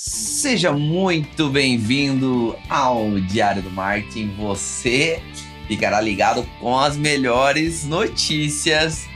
Seja muito bem-vindo ao Diário do Marketing. Você ficará ligado com as melhores notícias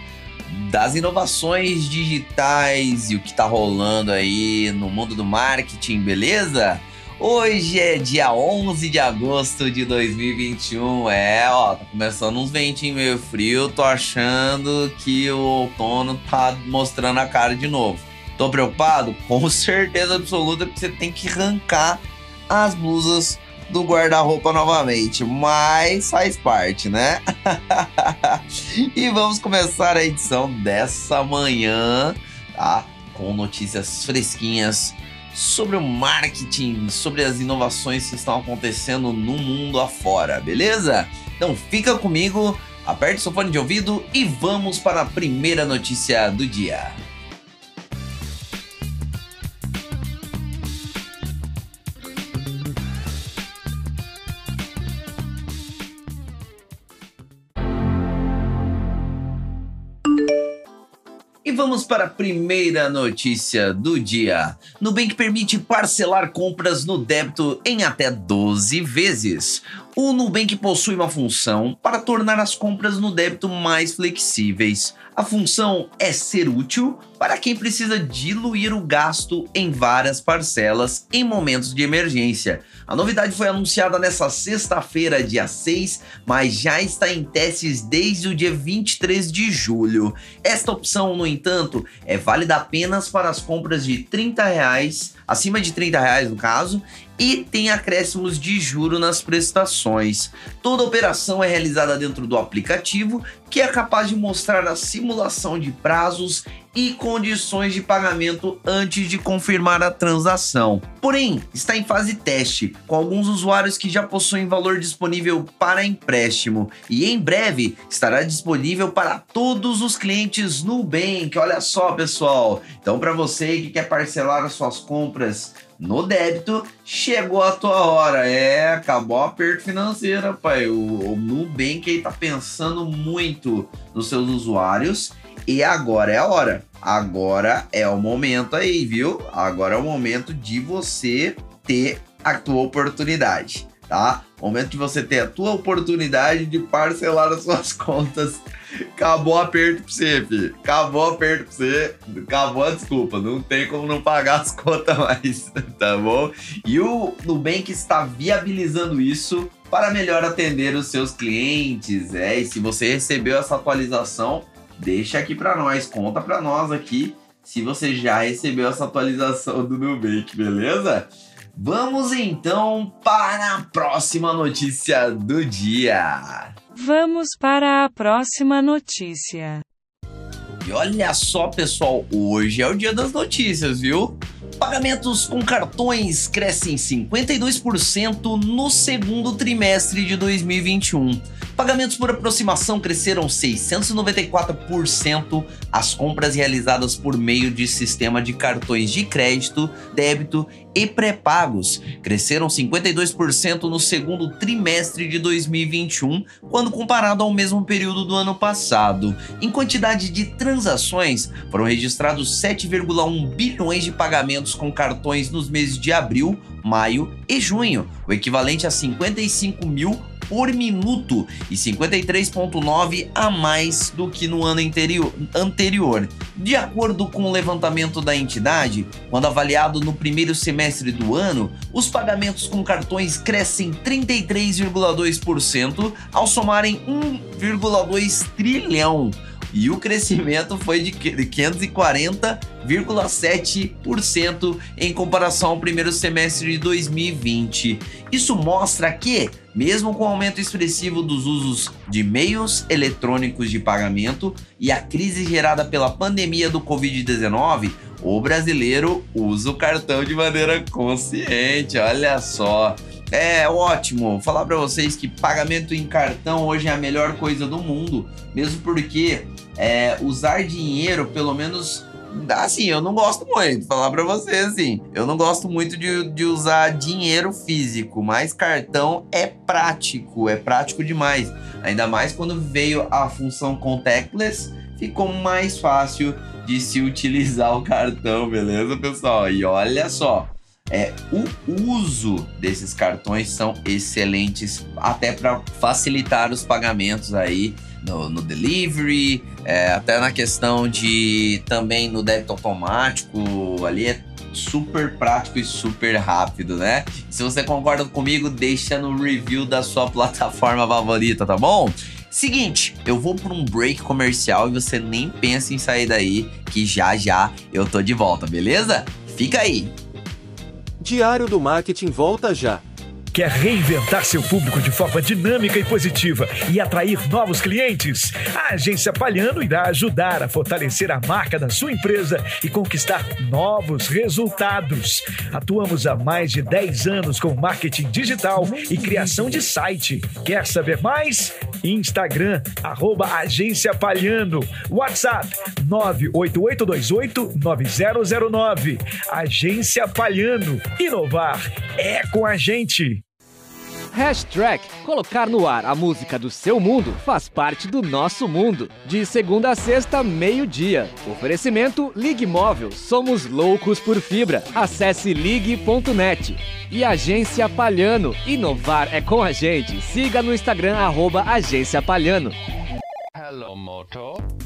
das inovações digitais e o que está rolando aí no mundo do marketing, beleza? Hoje é dia 11 de agosto de 2021. É, ó, tá começando uns ventinhos meio frio. Tô achando que o outono tá mostrando a cara de novo. Tô preocupado? Com certeza absoluta, porque você tem que arrancar as blusas do guarda-roupa novamente, mas faz parte, né? e vamos começar a edição dessa manhã, tá? Com notícias fresquinhas sobre o marketing, sobre as inovações que estão acontecendo no mundo afora, beleza? Então fica comigo, aperte seu fone de ouvido e vamos para a primeira notícia do dia. E vamos para a primeira notícia do dia. Nubank permite parcelar compras no débito em até 12 vezes. O Nubank possui uma função para tornar as compras no débito mais flexíveis. A função é ser útil para quem precisa diluir o gasto em várias parcelas em momentos de emergência. A novidade foi anunciada nesta sexta-feira, dia 6, mas já está em testes desde o dia 23 de julho. Esta opção, no entanto, é válida apenas para as compras de 30 reais, acima de 30 reais no caso, e tem acréscimos de juro nas prestações. Toda operação é realizada dentro do aplicativo, que é capaz de mostrar a simulação de prazos e condições de pagamento antes de confirmar a transação. Porém, está em fase teste, com alguns usuários que já possuem valor disponível para empréstimo e em breve estará disponível para todos os clientes Nubank. Olha só, pessoal. Então, para você que quer parcelar as suas compras no débito, chegou a tua hora. É, acabou o aperto financeiro, pai. O, o Nubank aí tá pensando muito nos seus usuários e agora é a hora. Agora é o momento aí, viu? Agora é o momento de você ter a tua oportunidade, tá? Momento de você ter a tua oportunidade de parcelar as suas contas. Acabou o aperto pra você, filho. Acabou o aperto pra você. Acabou a desculpa. Não tem como não pagar as contas mais, tá bom? E o Nubank está viabilizando isso para melhor atender os seus clientes. É, e se você recebeu essa atualização, deixa aqui para nós, conta para nós aqui se você já recebeu essa atualização do Nubank, beleza? Vamos então para a próxima notícia do dia. Vamos para a próxima notícia. E olha só, pessoal, hoje é o dia das notícias, viu? Pagamentos com cartões crescem 52% no segundo trimestre de 2021. Pagamentos por aproximação cresceram 694%. As compras realizadas por meio de sistema de cartões de crédito, débito e pré-pagos cresceram 52% no segundo trimestre de 2021, quando comparado ao mesmo período do ano passado. Em quantidade de transações, foram registrados 7,1 bilhões de pagamentos com cartões nos meses de abril, maio e junho, o equivalente a 55 mil por minuto e 53,9 a mais do que no ano anterior. De acordo com o levantamento da entidade, quando avaliado no primeiro semestre do ano, os pagamentos com cartões crescem 33,2% ao somarem 1,2 trilhão e o crescimento foi de 540,7% em comparação ao primeiro semestre de 2020. Isso mostra que, mesmo com o aumento expressivo dos usos de meios eletrônicos de pagamento e a crise gerada pela pandemia do Covid-19, o brasileiro usa o cartão de maneira consciente. Olha só. É ótimo falar para vocês que pagamento em cartão hoje é a melhor coisa do mundo, mesmo porque é, usar dinheiro, pelo menos assim, eu não gosto muito, falar para você assim, eu não gosto muito de, de usar dinheiro físico, mas cartão é prático, é prático demais. Ainda mais quando veio a função contactless, ficou mais fácil de se utilizar o cartão, beleza, pessoal? E olha só, é, o uso desses cartões são excelentes, até para facilitar os pagamentos aí no, no delivery, é, até na questão de também no débito automático, ali é super prático e super rápido, né? Se você concorda comigo, deixa no review da sua plataforma favorita, tá bom? Seguinte, eu vou para um break comercial e você nem pensa em sair daí, que já já eu tô de volta, beleza? Fica aí. Diário do Marketing volta já. Quer reinventar seu público de forma dinâmica e positiva e atrair novos clientes? A Agência Palhano irá ajudar a fortalecer a marca da sua empresa e conquistar novos resultados. Atuamos há mais de 10 anos com marketing digital e criação de site. Quer saber mais? Instagram, arroba Agência Palhano. WhatsApp, 988289009. Agência Palhano. Inovar é com a gente. Hashtag. Colocar no ar a música do seu mundo faz parte do nosso mundo. De segunda a sexta, meio-dia. Oferecimento Ligue Móvel. Somos loucos por fibra. Acesse ligue.net. E Agência Palhano. Inovar é com a gente. Siga no Instagram, arroba Agência Palhano. Hello.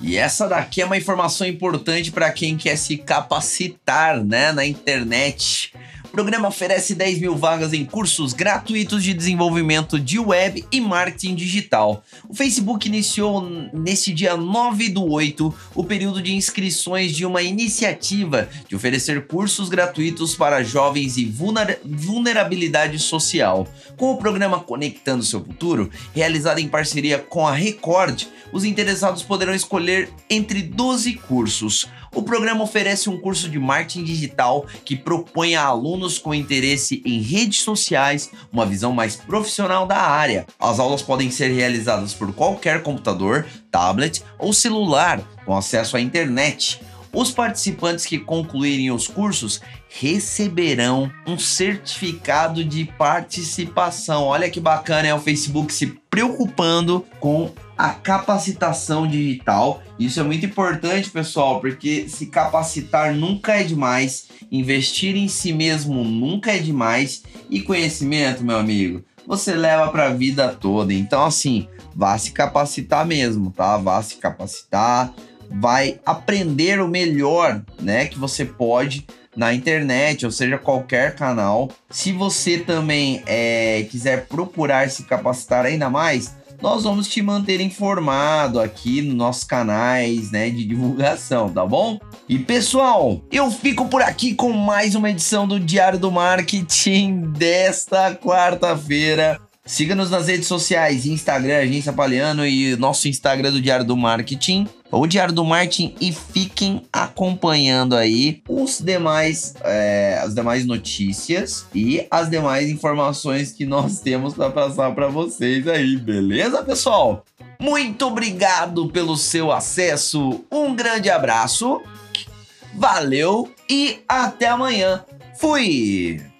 E essa daqui é uma informação importante para quem quer se capacitar né, na internet. O programa oferece 10 mil vagas em cursos gratuitos de desenvolvimento de web e marketing digital. O Facebook iniciou nesse dia 9 do 8 o período de inscrições de uma iniciativa de oferecer cursos gratuitos para jovens e vulnerabilidade social. Com o programa Conectando Seu Futuro, realizado em parceria com a Record, os interessados poderão escolher entre 12 cursos. O programa oferece um curso de marketing digital que propõe a alunos com interesse em redes sociais uma visão mais profissional da área. As aulas podem ser realizadas por qualquer computador, tablet ou celular com acesso à internet. Os participantes que concluírem os cursos receberão um certificado de participação. Olha que bacana é o Facebook se preocupando com a capacitação digital. Isso é muito importante, pessoal, porque se capacitar nunca é demais, investir em si mesmo nunca é demais e conhecimento, meu amigo, você leva para a vida toda. Então, assim, vá se capacitar mesmo, tá? Vá se capacitar, vai aprender o melhor, né, que você pode na internet, ou seja, qualquer canal. Se você também é, quiser procurar se capacitar ainda mais, nós vamos te manter informado aqui nos nossos canais, né, de divulgação, tá bom? E pessoal, eu fico por aqui com mais uma edição do Diário do Marketing desta quarta-feira. Siga-nos nas redes sociais, Instagram, Agência Paliano e nosso Instagram do Diário do Marketing, o Diário do Marketing e fiquem acompanhando aí os demais, é, as demais notícias e as demais informações que nós temos para passar para vocês aí, beleza, pessoal? Muito obrigado pelo seu acesso, um grande abraço, valeu e até amanhã. Fui!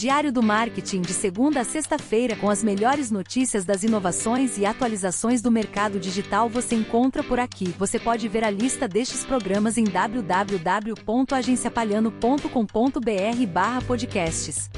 Diário do Marketing de segunda a sexta-feira com as melhores notícias das inovações e atualizações do mercado digital você encontra por aqui. Você pode ver a lista destes programas em www.agenciapalhano.com.br/podcasts.